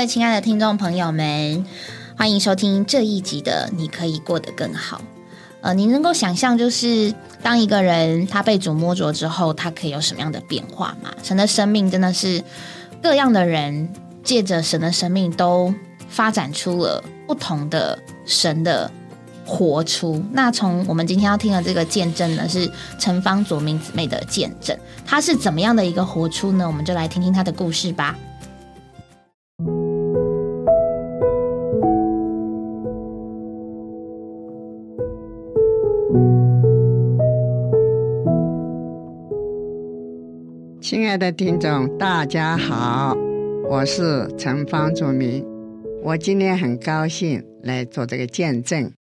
位亲爱的听众朋友们，欢迎收听这一集的《你可以过得更好》。呃，你能够想象，就是当一个人他被主摸着之后，他可以有什么样的变化吗？神的生命真的是各样的人借着神的生命都发展出了不同的神的活出。那从我们今天要听的这个见证呢，是陈芳左明姊妹的见证，她是怎么样的一个活出呢？我们就来听听她的故事吧。亲爱的听众，大家好，我是陈方祖明，我今天很高兴来做这个见证。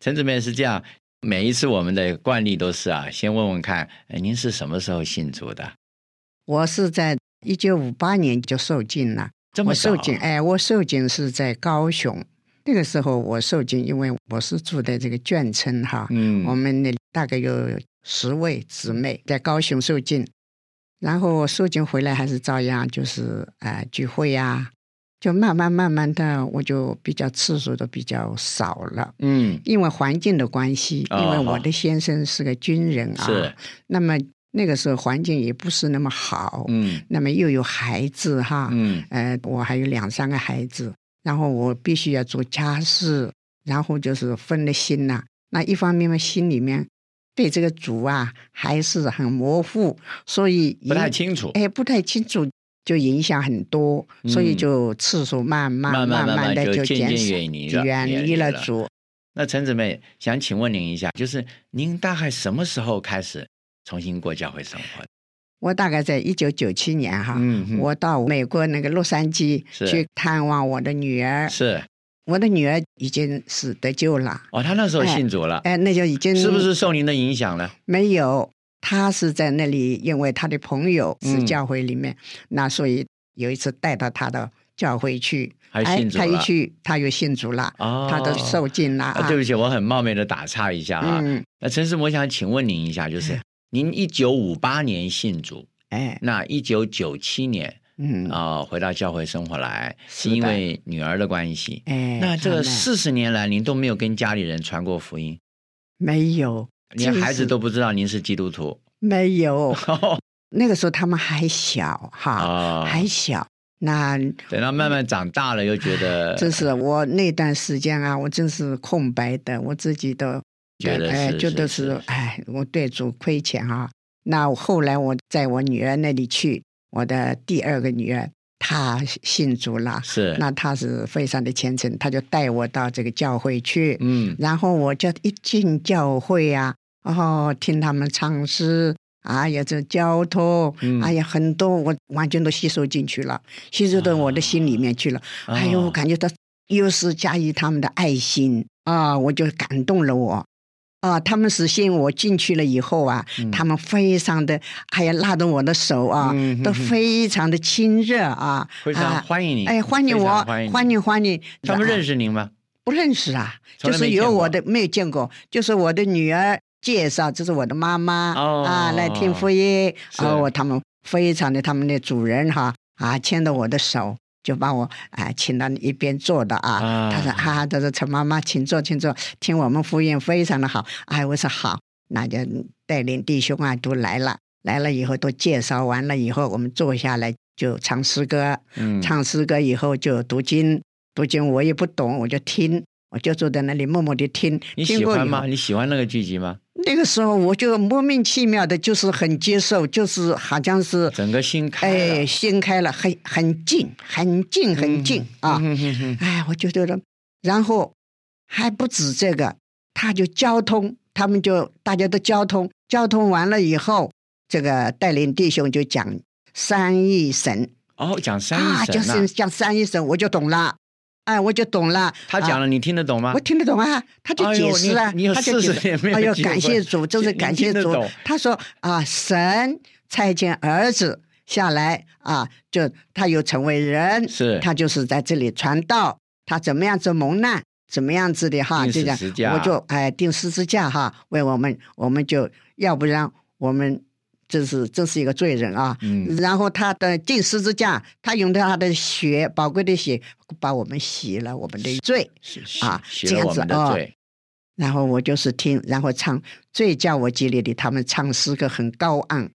陈姊妹是这样，每一次我们的惯例都是啊，先问问看，哎，您是什么时候信主的？我是在一九五八年就受浸了，这么受浸，哎，我受浸是在高雄，那个时候我受浸，因为我是住在这个眷村哈，嗯我们那里大概有十位姊妹在高雄受浸，然后我受浸回来还是照样就是呃聚会呀、就慢慢慢慢的我就比较次数都比较少了。嗯，因为环境的关系，哦因为我的先生是个军人啊，是，那么那个时候环境也不是那么好，嗯那么又有孩子哈，嗯呃，我还有两三个孩子，然后我必须要做家事，然后就是分了心呐、那一方面嘛，心里面对这个主啊还是很模糊，所以不太清楚。哎，不太清楚，就影响很多，所以嗯就次数慢慢慢慢慢慢的就渐渐减，远离了远离了了主。那陈姊妹想请问您一下，就是您大概什么时候开始重新过教会生活的？我大概在一九九七年哈，嗯我到美国那个洛杉矶去探望我的女儿，是我的女儿已经是得救了，哦，她那时候哎信主了，哎，那就已经是不是受您的影响呢？没有？她是在那里，因为她的朋友是嗯教会里面，那所以有一次带到她的教会去，还哎她一信主了去，她又信主了，哦，她都受尽了啊，对不起，我很冒昧的打岔一下啊。嗯，那陈师母，我想请问您一下，就是 您一九五八年信主，哎，那一九九七年嗯，啊、回到教会生活来，是因为女儿的关系。哎，那这四十年来，您都没有跟家里人传过福音，没有，连孩子都不知道您是基督徒没有，那个时候他们还小哈，啊。还小。那等到慢慢长大了，又觉得 真是我那段时间啊，我真是空白的，我自己都觉得哎，觉得是是哎，我对主亏欠啊。那后来我在我女儿那里去，我的第二个女儿她信主了，是。那她是非常的虔诚，她就带我到这个教会去，嗯。然后我就一进教会啊，哦，听他们唱诗，哎呀，这交通，嗯。哎呀，很多我完全都吸收进去了，吸收到我的心里面去了。哦哎呦，我感觉到又是加以他们的爱心啊，我就感动了我。啊，他们是信我进去了以后啊，嗯他们非常的，还要，拉着我的手啊，都嗯哼哼非常的亲热啊，非常啊欢迎你，哎，欢迎我，欢迎欢迎。他们认识。您吗？不认识啊，就是有我的没有见过，就是我的女儿介绍，这是我的妈妈、哦啊，来听福音，是哦，他们非常的，他们的主人哈啊，牵着我的手。就把我啊请到一边坐的啊，啊他说哈哈，他说陈妈妈，请坐，请坐，听我们福音非常的好。哎，我说好，那就带领弟兄啊都来了，来了以后都介绍完了以后，我们坐下来就唱诗歌，嗯，唱诗歌以后就读经，读经我也不懂，我就听，我就坐在那里默默的听。你喜欢吗？？你喜欢那个剧集吗？那个时候我就莫名其妙的，就是很接受，就是好像是整个心开了哎，心开了，很很近，很近，很近、啊！嗯哼哼哎，我就觉得，然后还不止这个，他就交通，他们就大家都交通，交通完了以后，这个带领弟兄就讲三一神哦，讲三啊，一神就是讲三一神，我就懂了，哎，我就懂了。啊他讲了，你听得懂吗我？听得懂啊，他就解释啊，你你有他就解40年没有哎呦，感谢主，真是感谢主。他说啊，神差遣儿子下来啊，就他又成为人，是他就是在这里传道，他怎么样子蒙难，怎么样子的哈，就这样十字架我就哎定十字架哈，为我们，我们就要不然我们这是这是一个罪人啊。嗯然后他的进十字架，他用他的血，宝贵的血，把我们洗了我们的罪。是是啊这样子哦然后我就是听，然后唱最叫我激励的，他们唱诗歌很高昂，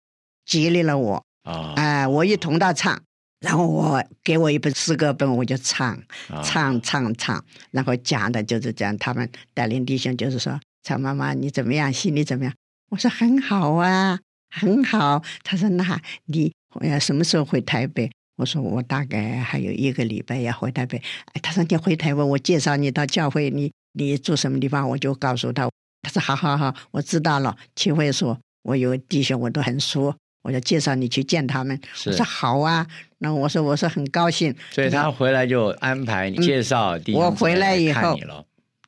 激励了我。啊哎、我一同他唱，然后我给我一本诗歌本，我就唱。啊唱唱唱，然后讲的就是这样。他们带领弟兄就是说：“曹妈妈你怎么样？心里怎么样？”我说：“很好啊，很好。”他说：“那你呃什么时候回台北？”我说：“我大概还有一个礼拜要回台北。”哎，他说：“你回台北，我介绍你到教会，你你住什么地方？”我就告诉他。他说：“好好好，我知道了。”齐慧说：“我有弟兄，我都很熟，我就介绍你去见他们。”我说：“好啊。”那我说：“我说很高兴。”所以他回来就安排你介绍弟兄嗯我回来以后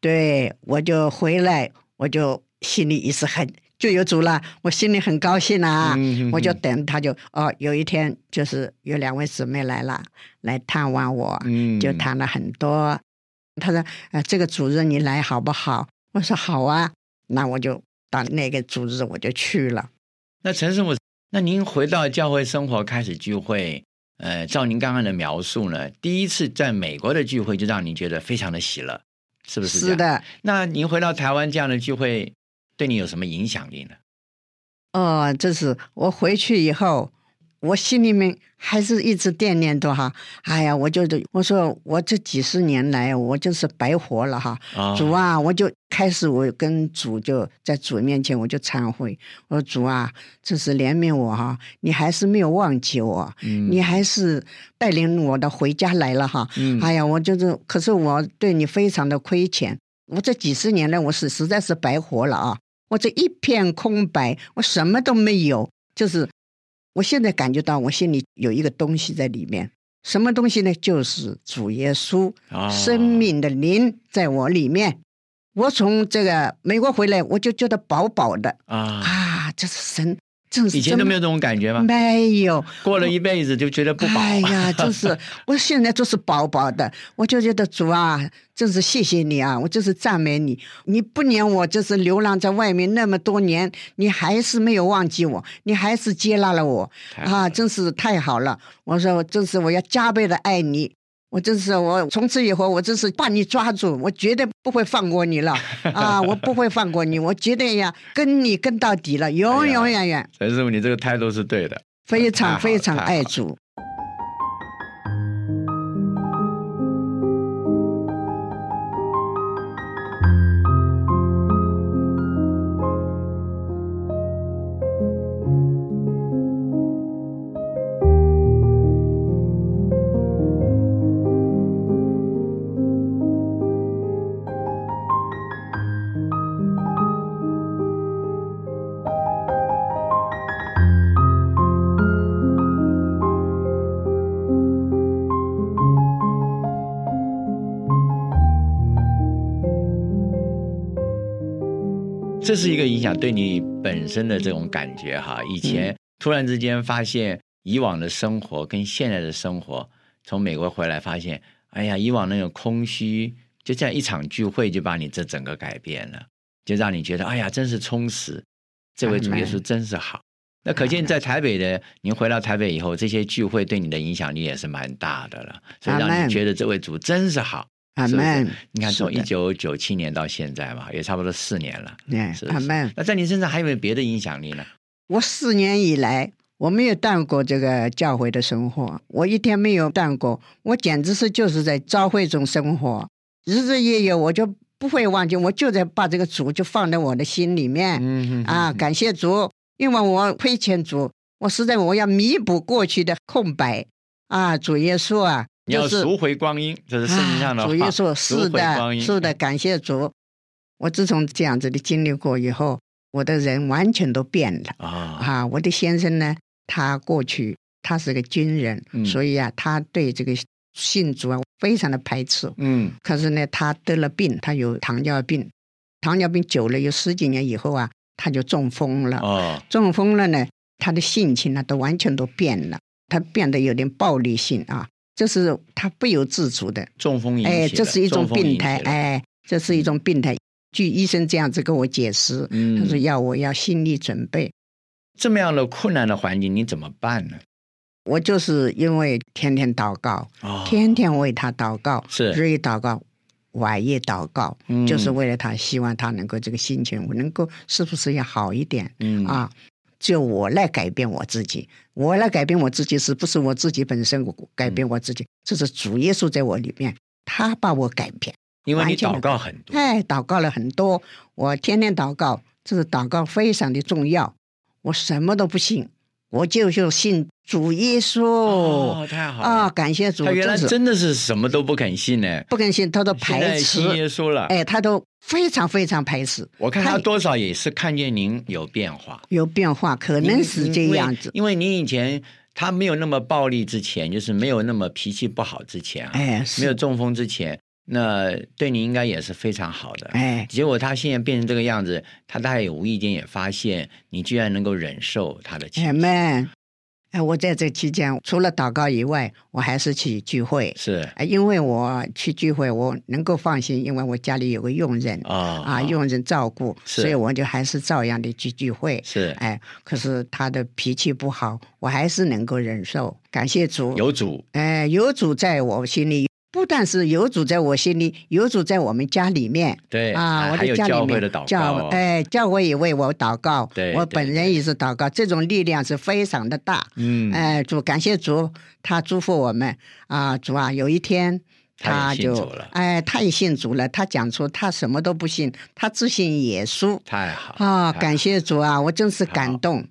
对，我就回来，我就心里一直很就有主了，我心里很高兴啊。嗯我就等他就哦，有一天就是有两位姊妹来了，来探望我，嗯就谈了很多。他说：“呃，这个主日你来好不好？”我说：“好啊。”那我就到那个主日我就去了。那陈师傅，那您回到教会生活开始聚会，呃，照您刚刚的描述呢，第一次在美国的聚会就让您觉得非常的喜乐，是不是？是。的，那您回到台湾这样的聚会，对你有什么影响力呢？哦，就是我回去以后，我心里面还是一直惦念着哈。哎呀，我就我说我这几十年来，我就是白活了哈。啊主啊，我就开始我跟主就在主面前我就忏悔，我说主啊，这是怜悯我哈，你还是没有忘记我，嗯你还是带领我的回家来了哈。嗯哎呀，我就是，可是我对你非常的亏欠，我这几十年来我是实在是白活了啊！我这一片空白，我什么都没有，就是我现在感觉到我心里有一个东西在里面，什么东西呢？就是主耶稣，哦生命的灵在我里面。我从这个美国回来，我就觉得饱饱的啊，啊，这是神，以前都没有这种感觉吗？没有，过了一辈子就觉得不饱。哎呀，就是我现在就是饱饱的，我就觉得主啊，真是谢谢你啊，我就是赞美你，你不撵我，就是流浪在外面那么多年，你还是没有忘记我，你还是接纳了我啊，真是太好了。我说，真是我要加倍的爱你。我真是我从此以后，我真是把你抓住，我绝对不会放过你了啊！我不会放过你，我绝对要跟你跟到底了，永永远远，陈师傅，你这个态度是对的。非常非常爱主。这是一个影响对你本身的这种感觉哈。以前突然之间发现以往的生活跟现在的生活，从美国回来发现，哎呀，以往那种空虚，就这样一场聚会就把你这整个改变了，就让你觉得，哎呀，真是充实。这位主耶稣真是好。那可见在台北的，您回到台北以后，这些聚会对你的影响力也是蛮大的了，所以让你觉得这位主真是好。是不是阿门。你看，从一九九七年到现在嘛，也差不多四年了。哎是是阿门。那在你身上还有没有别的影响力呢？我四年以来，我没有断过这个教会的生活，我一天没有断过，我简直是就是在教会中生活，日日夜夜我就不会忘记，我就在把这个主就放在我的心里面、嗯啊，感谢主，因为我亏欠主，我实在我要弥补过去的空白啊，主耶稣啊，就是你要赎回光阴，这是圣经上的话。啊主耶稣是的，是的，感谢主。我自从这样子的经历过以后，我的人完全都变了。啊，啊，我的先生呢，他过去他是个军人，嗯所以啊，他对这个信主啊非常的排斥。嗯可是呢，他得了病，他有糖尿病，糖尿病久了有十几年以后啊，他就中风了。哦，中风了呢，他的性情呢都完全都变了，他变得有点暴力性啊，这是他不由自主的。中风引起的，哎，这是一种病态，哎，这是一种病态。据医生这样子跟我解释，嗯，他说要我要心理准备。这么样的困难的环境，你怎么办呢？我就是因为天天祷告，哦天天为他祷告，是日夜祷告，晚夜祷告，嗯就是为了他，希望他能够这个心情，我能够是不是要好一点、嗯啊？就我来改变我自己，我来改变我自己，是不是我自己本身我改变我自己？这是主耶稣在我里面，他把我改变。因为你祷告很多，哎，祷告了很多，我天天祷告，这是祷告非常的重要。我什么都不信，我就就信主耶稣。哦，太好了啊，感谢主！他原来真的是什么都不肯信呢，不肯信，他都排斥信耶，稣了。哎，他都非常非常排斥。我看他他多少也是看见您有变化，有变化，可能是这样子。因为您以前他没有那么暴力之前，就是没有那么脾气不好之前啊，哎，没有，中风之前，那对你应该也是非常好的。哎，结果他现在变成这个样子，他大概也无意间也发现你居然能够忍受他的情哎，们，哎，我在这期间除了祷告以外，我还是去聚会。是哎，因为我去聚会，我能够放心，因为我家里有个佣人。啊啊，佣人照顾，是所以我就还是照样的去聚会。是哎，可是他的脾气不好，我还是能够忍受。感谢主，有主哎，有主在我心里，不但是有主在我心里，有主在我们家里面。对啊，我的家里面教会的祷告教哦，哎，教会也为我祷告，对对我本人也是祷告，这种力量是非常的大。嗯，哎，主感谢主，他祝福我们。啊，主啊，有一天他他就哎，他也信主了，他讲出他什么都不信，他只信耶稣。太好啊，感谢主啊，我真是感动。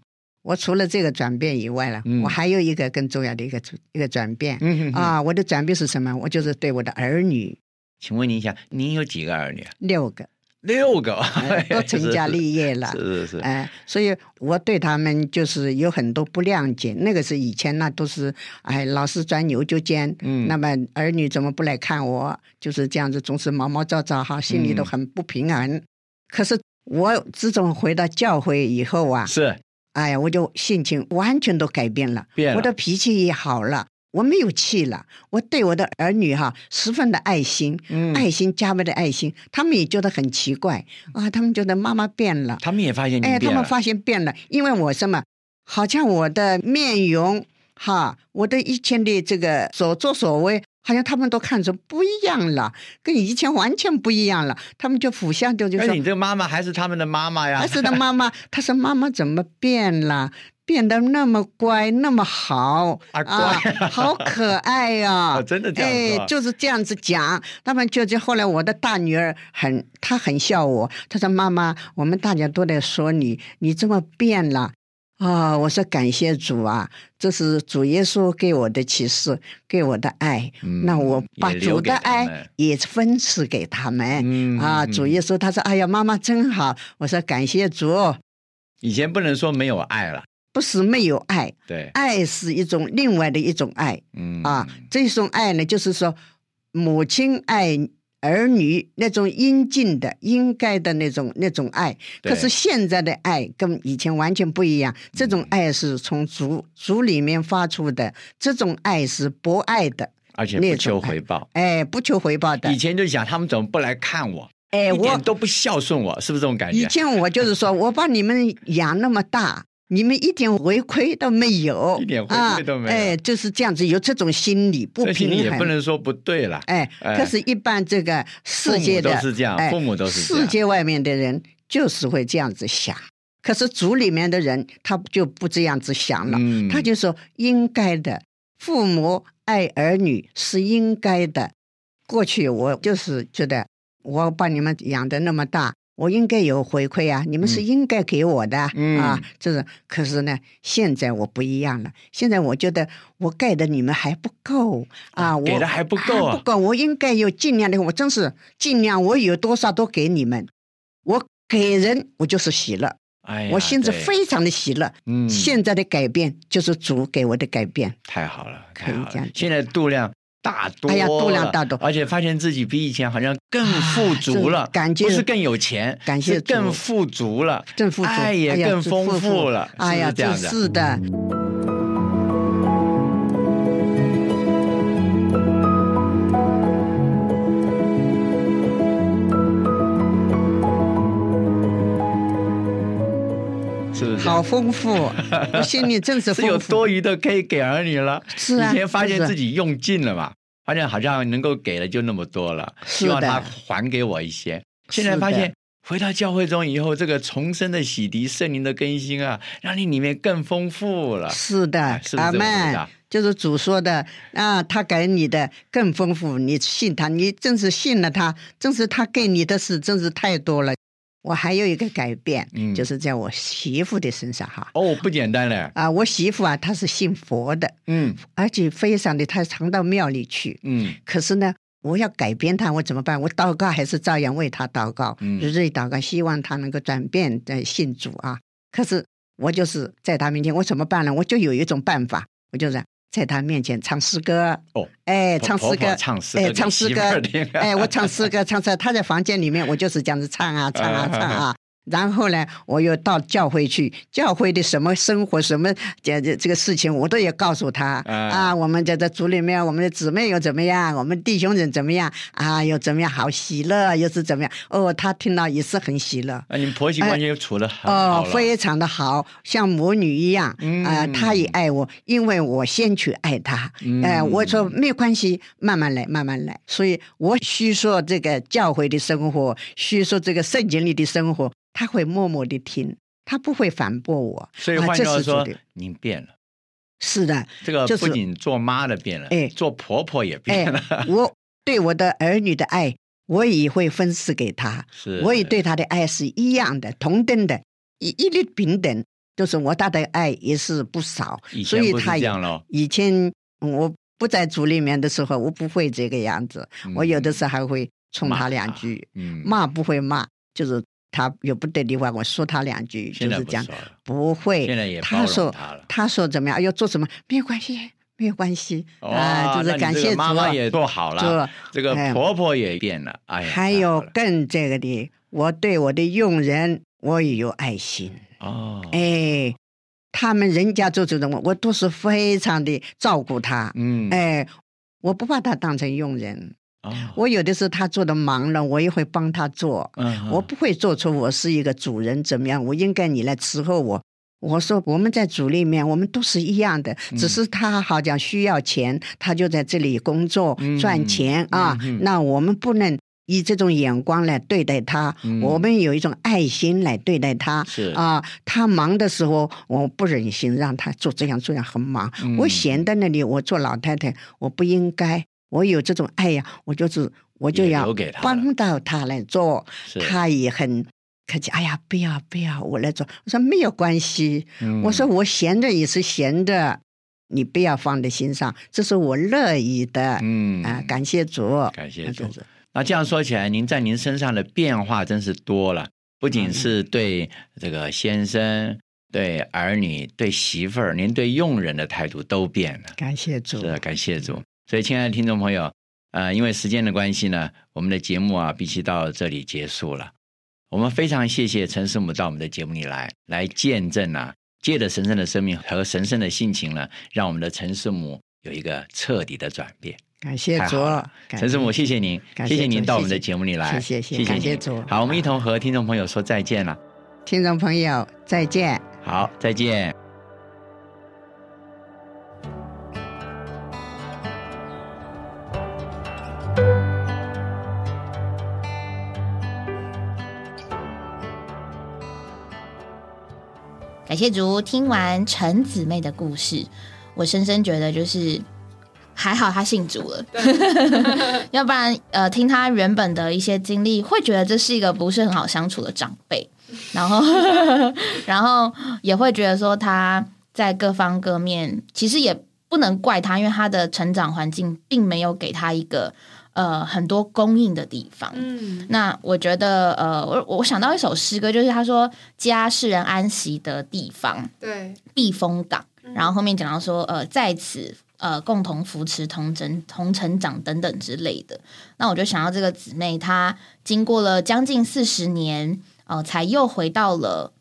我除了这个转变以外了，嗯我还有一个更重要的一个一个转变、啊，我的转变是什么？我就是对我的儿女请问您一下，您有几个儿女啊？六个六个哎，都成家立业了，是是是，哎，所以我对他们就是有很多不谅解。那个是以前那都是哎，老是钻牛角尖。嗯那么儿女怎么不来看我？就是这样子，总是毛毛躁躁哈，心里都嗯很不平衡。可是我自从回到教会以后啊，是哎呀，我就性情完全都改变了，变了。我的脾气也好了。我没有气了，我对我的儿女哈十分的爱心，嗯。爱心加倍的爱心，他们也觉得很奇怪。啊，他们觉得妈妈变了，他们也发现您哎，他，们发现变了，因为我什么，好像我的面容哈，我的以前的这个所作所为，好像他们都看着不一样了，跟以前完全不一样了。他们就互相就就说你，这个妈妈还是他们的妈妈呀，还是的妈妈，他说妈妈怎么变了？变得那么乖，那么好啊乖好可爱呀、哦 真的这样哎，就是这样子讲。他们就就后来我的大女儿很，她很笑我，她说妈妈，我们大家都在说你，你这么变了。啊、我说感谢主啊，这是主耶稣给我的启示，给我的爱。嗯那我把主的爱也分赐给他们。嗯啊，嗯主耶稣他说：“哎呀，妈妈真好。”我说：“感谢主，以前不能说没有爱了，不是没有爱，对，爱是一种另外的一种爱嗯啊。这种爱呢，就是说母亲爱儿女那种应尽的、应该的那种那种爱。可是现在的爱跟以前完全不一样，这种爱是从主主里面发出的，这种爱是博爱的，而且不求回报。哎，不求回报的以。前就想他们怎么不来看我，哎，我都不孝顺我，是不是这种感觉？以前我就是说，我把你们养那么大，你们一点回馈都没有，一点回馈都没有啊哎，就是这样子，有这种心理不平衡也不。能说不对了。哎，哎可是，一般这个世界的都是这样哎父母都是这样世界外面的人就是会这样子想。可是族里面的人，他就不这样子想了，嗯他就说应该的，父母爱儿女是应该的。过去我就是觉得，我把你们养的那么大，我应该有回馈啊，你们是嗯应该给我的、嗯啊。这是，可是呢，现在我不一样了。现在我觉得我给的你们还不够啊，我给的还不够啊不够，我应该有尽量的，我真是尽量，我有多少都给你们。我给人，我就是喜乐，哎呀，我心子对非常的喜乐。嗯，现在的改变就是主给我的改变。太好了，可以这样讲现在度量大多了，哎呀度量大多。而且发现自己比以前好像更富足了，啊感觉不是更有钱，感谢是更富足了，更富足，爱也更丰富富了，哎呀，是不是这样的？是的。好丰富，我心里真是是有。多余的可以给儿女了。是啊以前发现自己用尽了嘛，发现好像能够给的就那么多了，希望他还给我一些。现在发现回到教会中以后，这个重生的洗涤、圣灵的更新啊，让你里面更丰富了。是的阿这么回门。就是主说的啊，他给你的更丰富，你信他，你真是信了他，真是他给你的事真是太多了。我还有一个改变，嗯就是在我媳妇的身上哈。哦，不简单嘞。啊，我媳妇啊，她是信佛的，嗯而且非常的，她常到庙里去。嗯可是呢，我要改变她，我怎么办？我祷告还是照样为她祷告，嗯日日祷告，希望她能够转变的信主啊。可是我就是在她面前，我怎么办呢？我就有一种办法，我就是在他面前唱诗歌。哦，哎，唱诗歌，哎，唱诗歌哎，我唱诗歌，唱诗歌。他在房间里面，我就是这样子唱啊，唱啊，唱啊。然后呢，我又到教会去，教会的什么生活、什么这这这个事情，我都也告诉他啊啊。我们在这组里面，我们的姊妹又怎么样？我们弟兄人怎么样？啊，又怎么样？好喜乐，又是怎么样？哦，他听到也是很喜乐。啊你们婆媳关系又处的很好哦，非常的好，像母女一样。嗯啊、他也爱我，因为我先去爱他。嗯哎、我说没有关系，慢慢来，慢慢来。所以我叙说这个教会的生活，叙说这个圣经里的生活，他会默默的听，他不会反驳我。所以换句话说您变了。是的，这个就是不仅做妈的变了，哎做婆婆也哎变了。，我对我的儿女的爱，我也会分赐给他。是，我也对他的爱是一样的，同等的，一一律平等。就是我大的爱也是不少所以他以前嗯我不在组里面的时候，我不会这个样子。我有的时候还会冲他两他句，嗯，骂不会骂，就是他有不对的话，我说他两句，就是讲不会，现在也包容他说他说怎么样，要做什么？没有关系，没有关系啊，就是感谢妈妈也做好了，这个哎。婆婆也变了，哎呀，还有更这个的，我对我的佣人，我也有爱心。哦，哎，他们人家做这种，我都是非常的照顾他。嗯，哎，我不把他当成佣人，哦，我有的时候他做的忙了，我也会帮他做。嗯，我不会做出我是一个主人怎么样，我应该你来伺候我。我说我们在组里面，我们都是一样的，嗯只是他好像需要钱，他就在这里工作、嗯赚钱啊。那我们不能以这种眼光来对待他，嗯我们有一种爱心来对待他。是啊，他忙的时候，我不忍心让他做这样这样很忙。嗯我闲在那里，我做老太太，我不应该。我有这种爱呀，我就是我就要帮到他来做。是。他也很客气，哎呀，不要不要，我来做。我说没有关系，嗯。我说我闲着也是闲着，你不要放在心上，这是我乐意的。嗯。啊，感谢主，感谢主。那这样说起来，您在您身上的变化真是多了，不仅是对这个先生、对儿女、对媳妇儿，您对佣人的态度都变了。感谢主，是的，感谢主。所以，亲爱的听众朋友，呃，因为时间的关系呢，我们的节目啊，必须到这里结束了。我们非常谢谢陈师母到我们的节目里来，来见证啊，借着神圣的生命和神圣的性情呢，让我们的陈师母有一个彻底的转变。感谢主陈师母，谢谢您，感谢谢谢您到我们的节目里来，谢谢谢谢主好，我们一同和听众朋友说再见了。听众朋友再见。好，再见。谢竹，听完陈姊妹的故事，我深深觉得就是还好她信主了，要不然呃，听她原本的一些经历，会觉得这是一个不是很好相处的长辈，然后 然后也会觉得说她在各方各面，其实也不能怪她，因为她的成长环境并没有给她一个呃很多供应的地方，嗯，那我觉得，呃，我我想到一首诗歌，就是他说“家是人安息的地方，对，避风港”，然后后面讲到说，呃，在此呃共同扶持、同成、同成长等等之类的。那我就想到这个姊妹，她经过了将近四十年，呃，才又回到了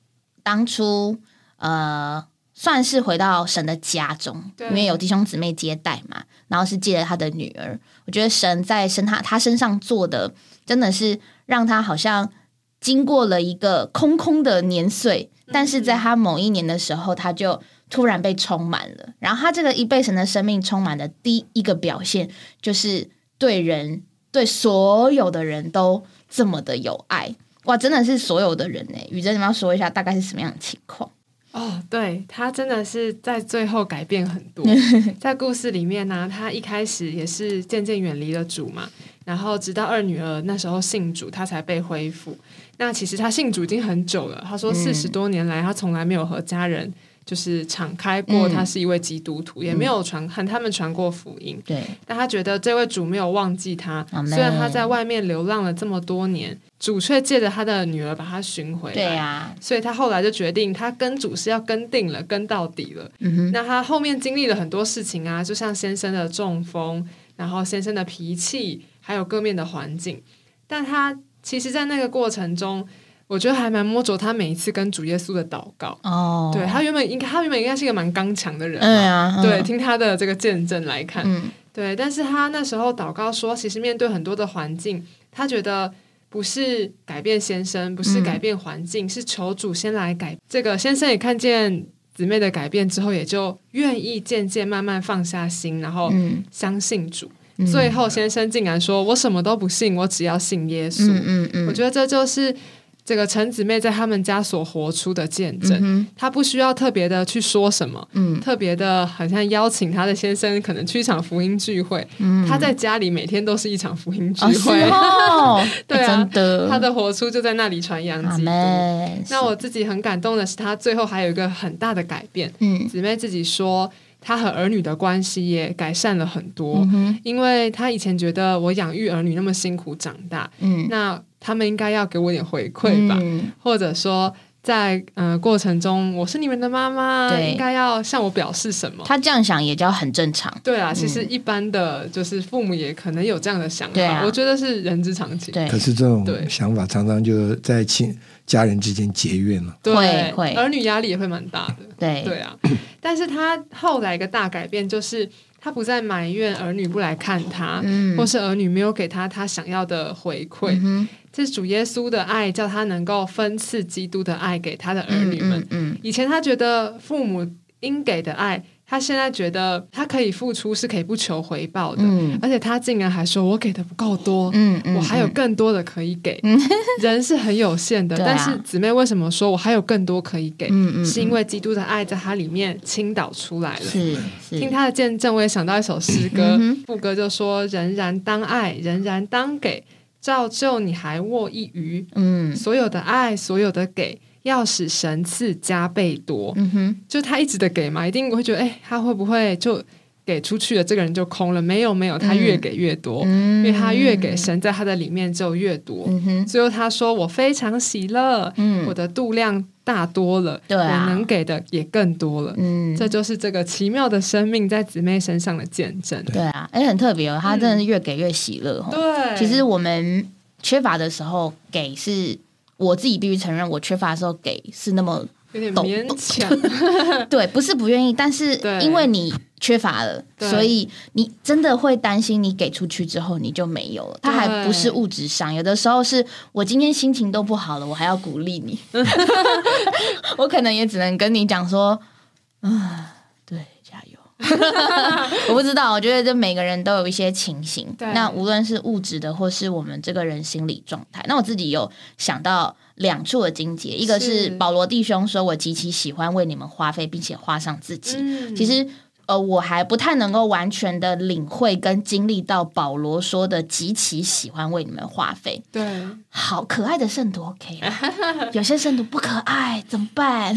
当初呃。算是回到神的家中，因为有弟兄姊妹接待嘛，然后是借了他的女儿。我觉得神在身他他身上做的，真的是让他好像经过了一个空空的年岁，但是在他某一年的时候，他就突然被充满了。然后他这个一倍神的生命充满的第一个表现，就是对人对所有的人都这么的有爱。哇，真的是所有的人呢！宇珍，你们要说一下大概是什么样的情况？哦，对他真的是在最后改变很多。在故事里面呢，他一开始也是渐渐远离了主嘛，然后直到二女儿那时候信主，他才被恢复。那其实他信主已经很久了，他说四十多年来，他从来没有和家人。就是敞开过，他是一位基督徒，也没有传和他们传过福音。对，但他觉得这位主没有忘记他，虽然他在外面流浪了这么多年，主却借着他的女儿把他寻回来。对呀，所以他后来就决定，他跟主是要跟定了，跟到底了。嗯哼，那他后面经历了很多事情啊，就像先生的中风，然后先生的脾气，还有各面的环境，但他其实，在那个过程中。我觉得还蛮摸着他每一次跟主耶稣的祷告哦，对他原本应该他原本应该是一个蛮刚强的人，对啊，对，听他的这个见证来看，对，但是他那时候祷告说，其实面对很多的环境，他觉得不是改变先生，不是改变环境，是求主先来改。这个先生也看见姊妹的改变之后，也就愿意渐渐慢慢放下心，然后相信主。最后先生竟然说：“我什么都不信，我只要信耶稣。”嗯嗯嗯，我觉得这就是。这个陈姊妹在他们家所活出的见证，她不需要特别的去说什么，特别的好像邀请她的先生可能去一场福音聚会，她在家里每天都是一场福音聚会，对啊，她的活出就在那里传扬基督。那我自己很感动的是，她最后还有一个很大的改变。姊妹自己说。他和儿女的关系也改善了很多，因为他以前觉得我养育儿女那么辛苦长大，那他们应该要给我点回馈吧，或者说在嗯过程中我是你们的妈妈，应该要向我表示什么？他这样想也叫很正常。对啊，其实一般的就是父母也可能有这样的想法，我觉得是人之常情。对，可是这种想法常常就在亲家人之间结怨了，对，会儿女压力也会蛮大的。对，对啊。但是他后来一个大改变，就是他不再埋怨儿女不来看他，或是儿女没有给他他想要的回馈。这是主耶稣的爱，叫他能够分赐基督的爱给他的儿女们。以前他觉得父母应给的爱。他现在觉得他可以付出，是可以不求回报的，而且他竟然还说：“我给的不够多，我还有更多的可以给。” 人是很有限的，但是姊妹为什么说我还有更多可以给？是因为基督的爱在他里面倾倒出来了。是听他的见证，我也想到一首诗歌，副歌就说：“仍然当爱，仍然当给，照旧你还握一余。”嗯，所有的爱，所有的给。要使神赐加倍多，嗯哼，就他一直的给嘛，一定会觉得，哎，他会不会就给出去了，这个人就空了？没有，没有，他越给越多，因为他越给神在他的里面就越多。最后他说：“我非常喜乐，我的度量大多了，我能给的也更多了。”嗯，这就是这个奇妙的生命在姊妹身上的见证。对啊，而且，很特别哦，他真的是越给越喜乐。对，其实我们缺乏的时候给是。我自己必须承认，我缺乏的时候给是那么有点勉强。对，不是不愿意，但是因为你缺乏了，所以你真的会担心，你给出去之后你就没有了。它还不是物质上，有的时候是我今天心情都不好了，我还要鼓励你。我可能也只能跟你讲说。我不知道，我觉得这每个人都有一些情形。那无论是物质的，或是我们这个人心理状态。那我自己有想到两处的经节，一个是保罗弟兄说：“我极其喜欢为你们花费，并且花上自己。”其实。呃，我还不太能够完全的领会跟经历到保罗说的极其喜欢为你们花费。对，好可爱的圣徒 OK，有些圣徒不可爱怎么办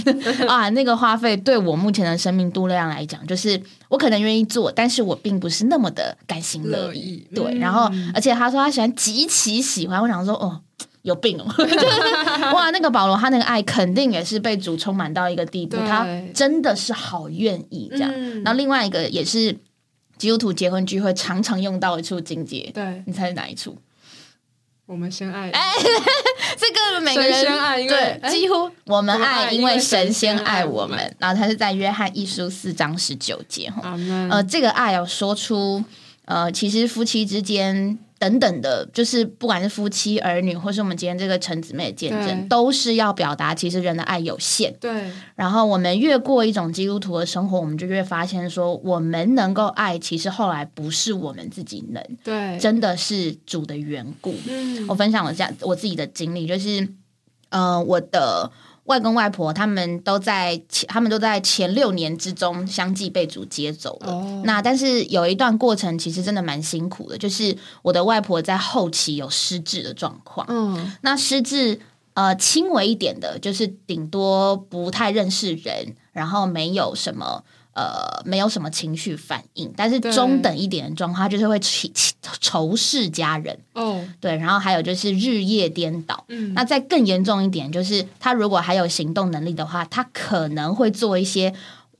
啊？那个花费对我目前的生命度量来讲，就是我可能愿意做，但是我并不是那么的甘心乐意。对，然后而且他说他喜欢极其喜欢，我想说哦。有病哦！哇，那个保罗他那个爱肯定也是被主充满到一个地步，他真的是好愿意这样。然后另外一个也是基督徒结婚聚会常常用到一处境界，对你猜是哪一处？我们先爱，哎，这个每个人先爱，对，几乎我们爱，因为神先爱我们。然后他是在约翰一书四章十九节哈，呃，这个爱要说出，呃，其实夫妻之间。等等的，就是不管是夫妻儿女，或是我们今天这个陈姊妹的见证，都是要表达其实人的爱有限。对，然后我们越过一种基督徒的生活，我们就越发现说，我们能够爱，其实后来不是我们自己能，对，真的是主的缘故。嗯我分享我这样我自己的经历，就是呃，我的外公外婆他们都在前，他们都在前六年之中相继被主接走了。哦那但是有一段过程其实真的蛮辛苦的，就是我的外婆在后期有失智的状况。嗯那失智呃轻微一点的，就是顶多不太认识人，然后没有什么。呃，没有什么情绪反应，但是中等一点的状况，他就是会仇仇视家人，哦。对，然后还有就是日夜颠倒。嗯。那再更严重一点，就是他如果还有行动能力的话，他可能会做一些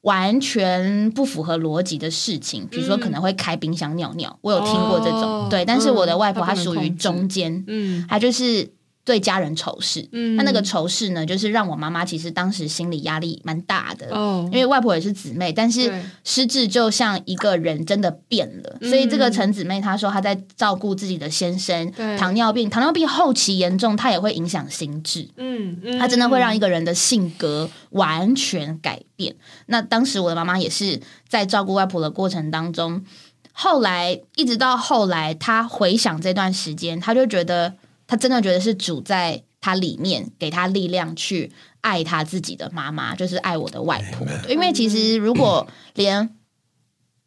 完全不符合逻辑的事情，比如说可能会开冰箱尿尿，我有听过这种。哦。对，但是我的外婆她属于中间，嗯。她就是。对家人仇视，嗯。那那个仇视呢，就是让我妈妈其实当时心理压力蛮大的，哦。因为外婆也是姊妹，但是失智就像一个人真的变了，嗯所以这个陈姊妹她说她在照顾自己的先生糖尿病，糖尿病后期严重，她也会影响心智。嗯嗯。它真的会让一个人的性格完全改变。那当时我的妈妈也是在照顾外婆的过程当中，后来一直到后来，她回想这段时间，她就觉得，她真的觉得是主在他里面给他力量去爱他自己的妈妈，就是爱我的外婆。因为其实如果连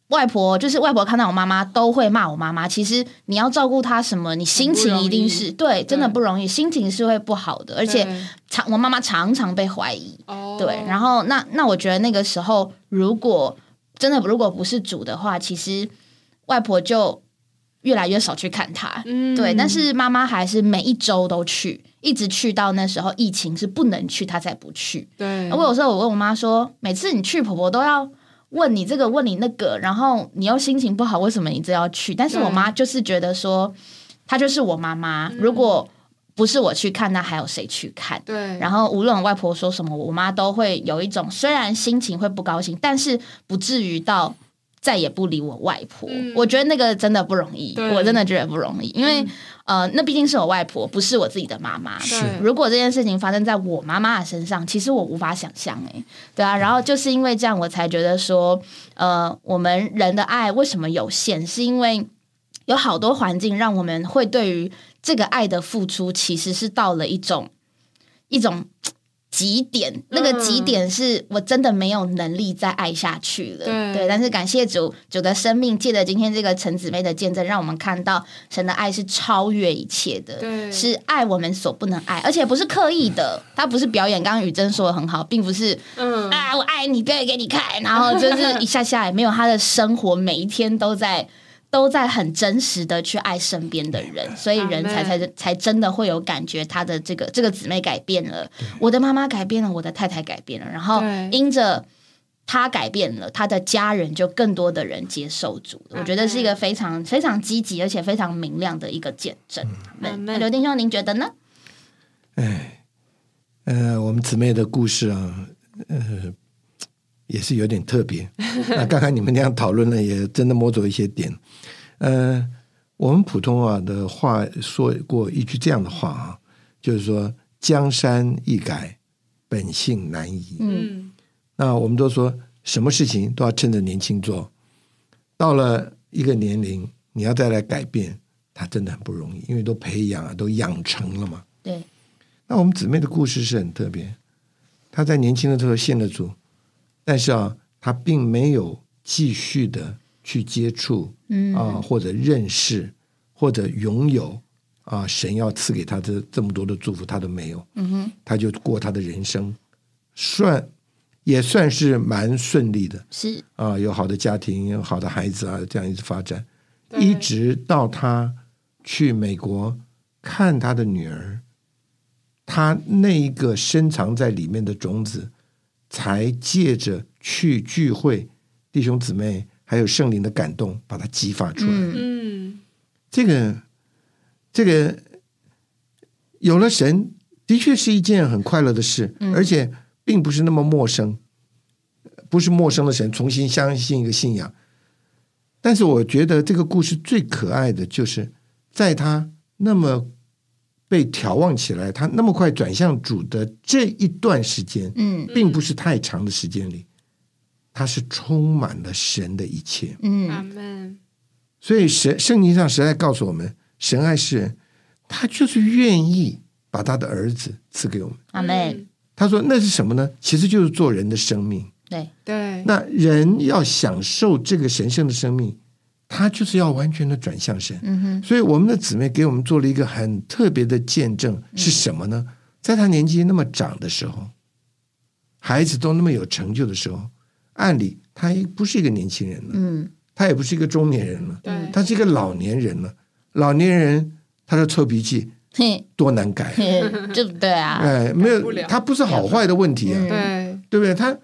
外婆就是外婆看到我妈妈都会骂我妈妈，其实你要照顾她什么，你心情一定是对，真的不容易，心情是会不好的，而且常我妈妈常常被怀疑，哦。对，然后那那我觉得那个时候，如果真的如果不是主的话，其实外婆就越来越少去看她，嗯对，但是妈妈还是每一周都去，一直去到那时候疫情是不能去，她才不去。对我有时候我问我妈说，每次你去，婆婆都要。问你这个，问你那个，然后你又心情不好，为什么你这要去？但是我对妈就是觉得说，她就是我妈妈，如果不是我去看，那还有谁去看？对，然后无论我外婆说什么，我妈都会有一种虽然心情会不高兴，但是不至于到再也不理我外婆。嗯我觉得那个真的不容易，我真的觉得不容易，因为、呃，那毕竟是我外婆，不是我自己的妈妈。是如果这件事情发生在我妈妈的身上，其实我无法想象，哎，对啊。然后就是因为这样，我才觉得说，呃，我们人的爱为什么有限，是因为有好多环境让我们会对于这个爱的付出，其实是到了一种一种极点，那个极点是我真的没有能力再爱下去了。对但是感谢主，主的生命借着今天这个陈姊妹的见证，让我们看到神的爱是超越一切的，是爱我们所不能爱，而且不是刻意的，他不是表演。刚刚雨珍说的很好，并不是嗯啊，我爱你，表演给你看，然后就是一下下来，没有他的生活，每一天都在都在很真实的去爱身边的人，所以人才才才真的会有感觉，他的这个这个姊妹改变了，我的妈妈改变了，我的太太改变了，然后因着。他改变了，他的家人就更多的人接受主，我觉得是一个非常非常积极而且非常明亮的一个见证。刘丁兄，您觉得呢？哎呃，我们姊妹的故事啊，呃，也是有点特别。那刚才你们这样讨论了，也真的摸着一些点。呃，我们普通话的话说过一句这样的话啊，就是说“江山易改，本性难移”。嗯嗯那我们都说什么事情都要趁着年轻做，到了一个年龄，你要再来改变，它真的很不容易，因为都培养啊，都养成了嘛。对，那我们姊妹的故事是很特别，她在年轻的时候信了主，但是啊，他并没有继续的去接触嗯。啊，或者认识，或者拥有啊，神要赐给他的这么多的祝福，他都没有。嗯哼，他就过他的人生，算也算是蛮顺利的。是。啊，有好的家庭，有好的孩子啊，这样一直发展，一直到他去美国看他的女儿，他那一个深藏在里面的种子，才借着去聚会，弟兄姊妹还有圣灵的感动，把它激发出来。嗯嗯这个这个有了神，的确是一件很快乐的事，而且并不是那么陌生，不是陌生的神，重新相信一个信仰。但是我觉得这个故事最可爱的就是在他那么被眺望起来，他那么快转向主的这一段时间，嗯并不是太长的时间里，他是充满了神的一切。阿嗯门，所以神圣经上实在告诉我们，神爱世人，他就是愿意把他的儿子赐给我们。阿妹，他说那是什么呢？其实就是做人的生命。对，对，那人要享受这个神圣的生命，他就是要完全的转向神。嗯哼，所以我们的姊妹给我们做了一个很特别的见证，是什么呢？在他年纪那么长的时候，孩子都那么有成就的时候，按理他不是一个年轻人了，嗯他也不是一个中年人了，对，他是一个老年人了。老年人他的臭脾气嘿，多难改，对不对啊，哎，没有，他不是好坏的问题啊，嗯对，对不对？他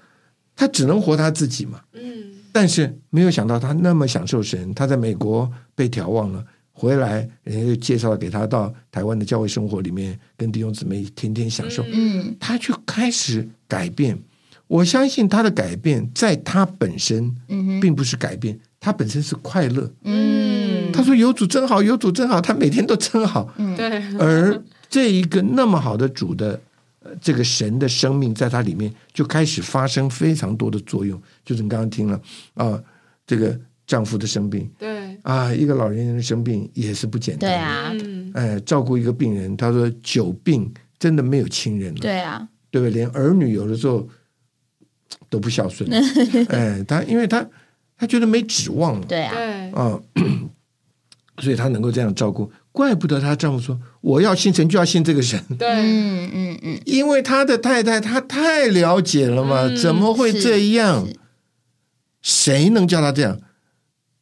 他只能活他自己嘛。嗯，但是没有想到他那么享受神，他在美国被眺望了，回来人家就介绍给他到台湾的教会生活里面，跟弟兄姊妹天天享受，嗯他就开始改变。我相信他的改变，在他本身并不是改变，他本身是快乐。嗯，他说：“有主真好，有主真好。”他每天都真好。嗯对，而这一个那么好的主的呃这个神的生命，在它里面就开始发生非常多的作用。就是你刚刚听了啊，这个丈夫的生病对，啊，一个老年人的生病也是不简单。对，啊，嗯，哎，照顾一个病人，他说久病真的没有亲人了，对啊，对不对？连儿女有的时候都不孝顺。哎，他因为他他觉得没指望了对啊，对，啊，所以她能够这样照顾，怪不得她丈夫说我要信神就要信这个神。对，嗯嗯嗯，因为他的太太，她太了解了嘛，嗯怎么会这样？谁能叫他这样？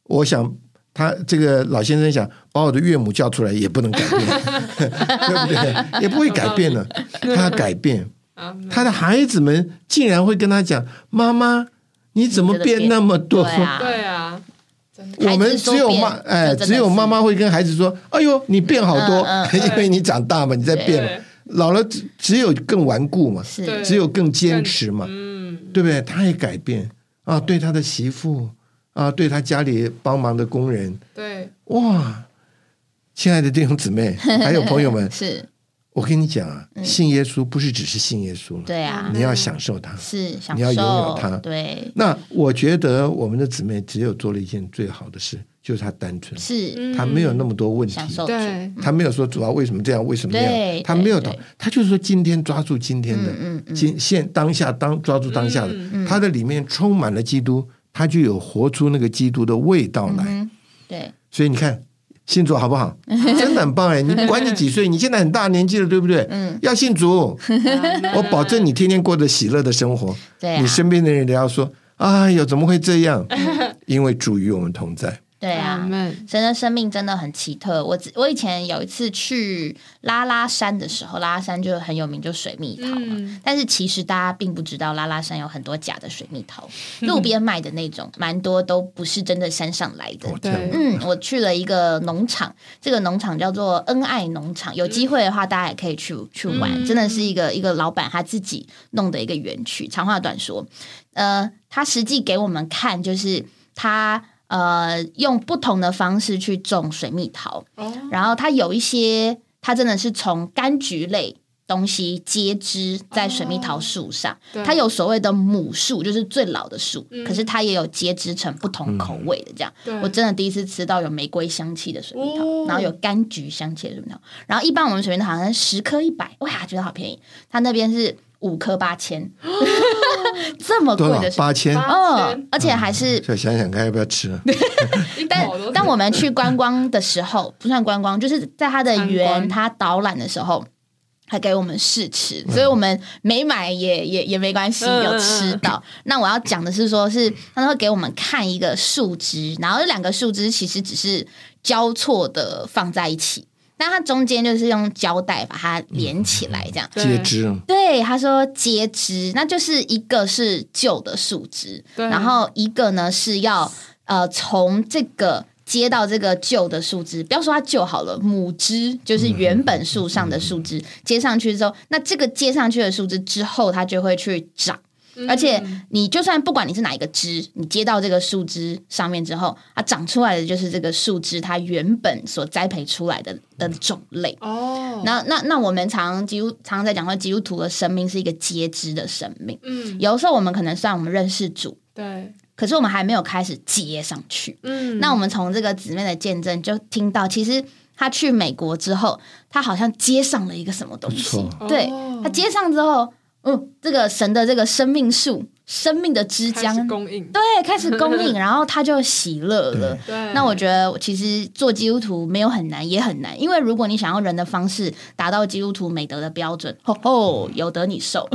我想，他这个老先生想把我的岳母叫出来，也不能改变，对不对？也不会改变的。他改变，他的孩子们竟然会跟他讲：“妈妈，你怎么变那么多？”对啊，我们只有妈哎，只有妈妈会跟孩子说：“哎呦，你变好多，嗯 因为你长大嘛，你在变嘛。老了只只有更顽固嘛，只有更坚持嘛。嗯，对不对？他也改变啊，对他的媳妇啊，对他家里帮忙的工人，对，哇！亲爱的弟兄姊妹，还有朋友们，是，我跟你讲啊，信耶稣不是只是信耶稣了，对啊，你要享受他。是享受，你要拥有它。对，那我觉得我们的姊妹只有做了一件最好的事，就是她单纯，是。嗯她没有那么多问题，对，她没有说主要为什么这样，为什么那样，她没有对讨，她就是说今天抓住今天的，嗯今现当下当抓住当下的，嗯她的里面充满了基督，她就有活出那个基督的味道来。嗯，对，所以你看，信主好不好？真的很棒哎！你管你几岁，你现在很大年纪了，对不对？嗯，要信主，我保证你天天过着喜乐的生活。对啊你身边的人都要说：“哎呦，怎么会这样？”因为主与我们同在。对啊，阿门，神的生命真的很奇特。我我以前有一次去拉拉山的时候，拉拉山就很有名，就水蜜桃嘛。嗯但是其实大家并不知道，拉拉山有很多假的水蜜桃，路边卖的那种，蛮多都不是真的山上来的。嗯，我去了一个农场，这个农场叫做恩爱农场。有机会的话，大家也可以去去玩，嗯真的是一个一个老板他自己弄的一个园区。长话短说，呃，他实际给我们看，就是他呃用不同的方式去种水蜜桃，哦，然后它有一些，它真的是从柑橘类东西接枝在水蜜桃树上，对。它有所谓的母树，就是最老的树，嗯。可是它也有接枝成不同口味的这样。对。我真的第一次吃到有玫瑰香气的水蜜桃，哦。然后有柑橘香气的水蜜桃，然后一般我们水蜜桃好像十颗一百，哇，觉得好便宜，它那边是五颗八千，这么贵的水蜜桃。八千？嗯，而且还是再想想看要不要吃 但当我们去观光的时候，不算观光，就是在它的参园，观他导览的时候。还给我们试吃，所以我们没买也也也没关系，嗯有吃到。那我要讲的是说，是他会给我们看一个树枝，然后这两个树枝其实只是交错的放在一起，那它中间就是用胶带把它连起来，这样。对。接枝，对，他说接枝，那就是一个是旧的树枝，然后一个呢是要呃从这个接到这个旧的树枝，不要说它旧好了，母枝就是原本树上的树枝接上去之后，那这个接上去的树枝之后，它就会去长。而且你就算不管你是哪一个枝，你接到这个树枝上面之后，它长出来的就是这个树枝它原本所栽培出来的的种类。哦，那那那我们常基督常常在讲说，基督徒的生命是一个接枝的生命。嗯，有时候我们可能算我们认识主，对，可是我们还没有开始接上去。嗯，那我们从这个姊妹的见证就听到，其实她去美国之后，她好像接上了一个什么东西。对，哦她接上之后，嗯，这个神的这个生命树、生命的枝开始浆，供应，对，开始供应，然后他就喜乐了。那我觉得其实做基督徒没有很难，也很难，因为如果你想要人的方式达到基督徒美德的标准，吼吼，有得你受。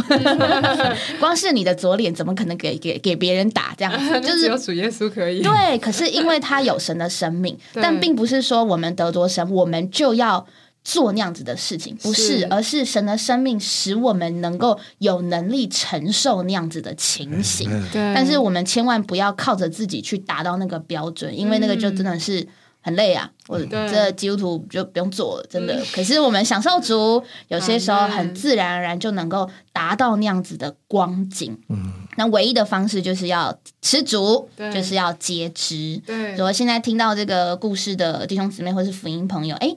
光是你的左脸怎么可能给给给别人打这样子？就只是有主耶稣可以，对，可是因为他有神的生命，但并不是说我们得着神，我们就要。做那样子的事情，不是，是而是神的生命使我们能够有能力承受那样子的情形。对，但是我们千万不要靠着自己去达到那个标准，因为那个就真的是很累啊。我这基督徒就不用做了，真的。可是我们享受主，有些时候很自然而然就能够达到那样子的光景。嗯，那唯一的方式就是要吃足，就是要节制。对如果现在听到这个故事的弟兄姊妹或是福音朋友，哎，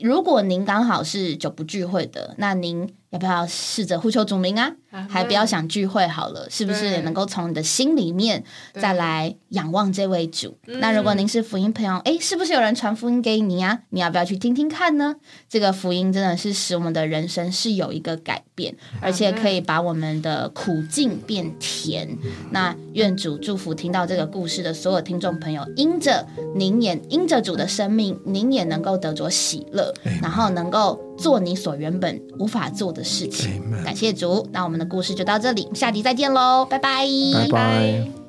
如果您刚好是久不聚会的，那您要不要试着呼求主名啊？还不要想聚会好了，是不是也能够从你的心里面再来仰望这位主？那如果您是福音朋友，诶，是不是有人传福音给你啊？你要不要去听听看呢？这个福音真的是使我们的人生是有一个改变，而且可以把我们的苦境变甜。那愿主祝福听到这个故事的所有听众朋友，因着您也因着主的生命，您也能够得着喜乐，然后能够做你所原本无法做的事情。感谢主，那我们的故事就到这里，下集再见喽，拜拜，拜拜。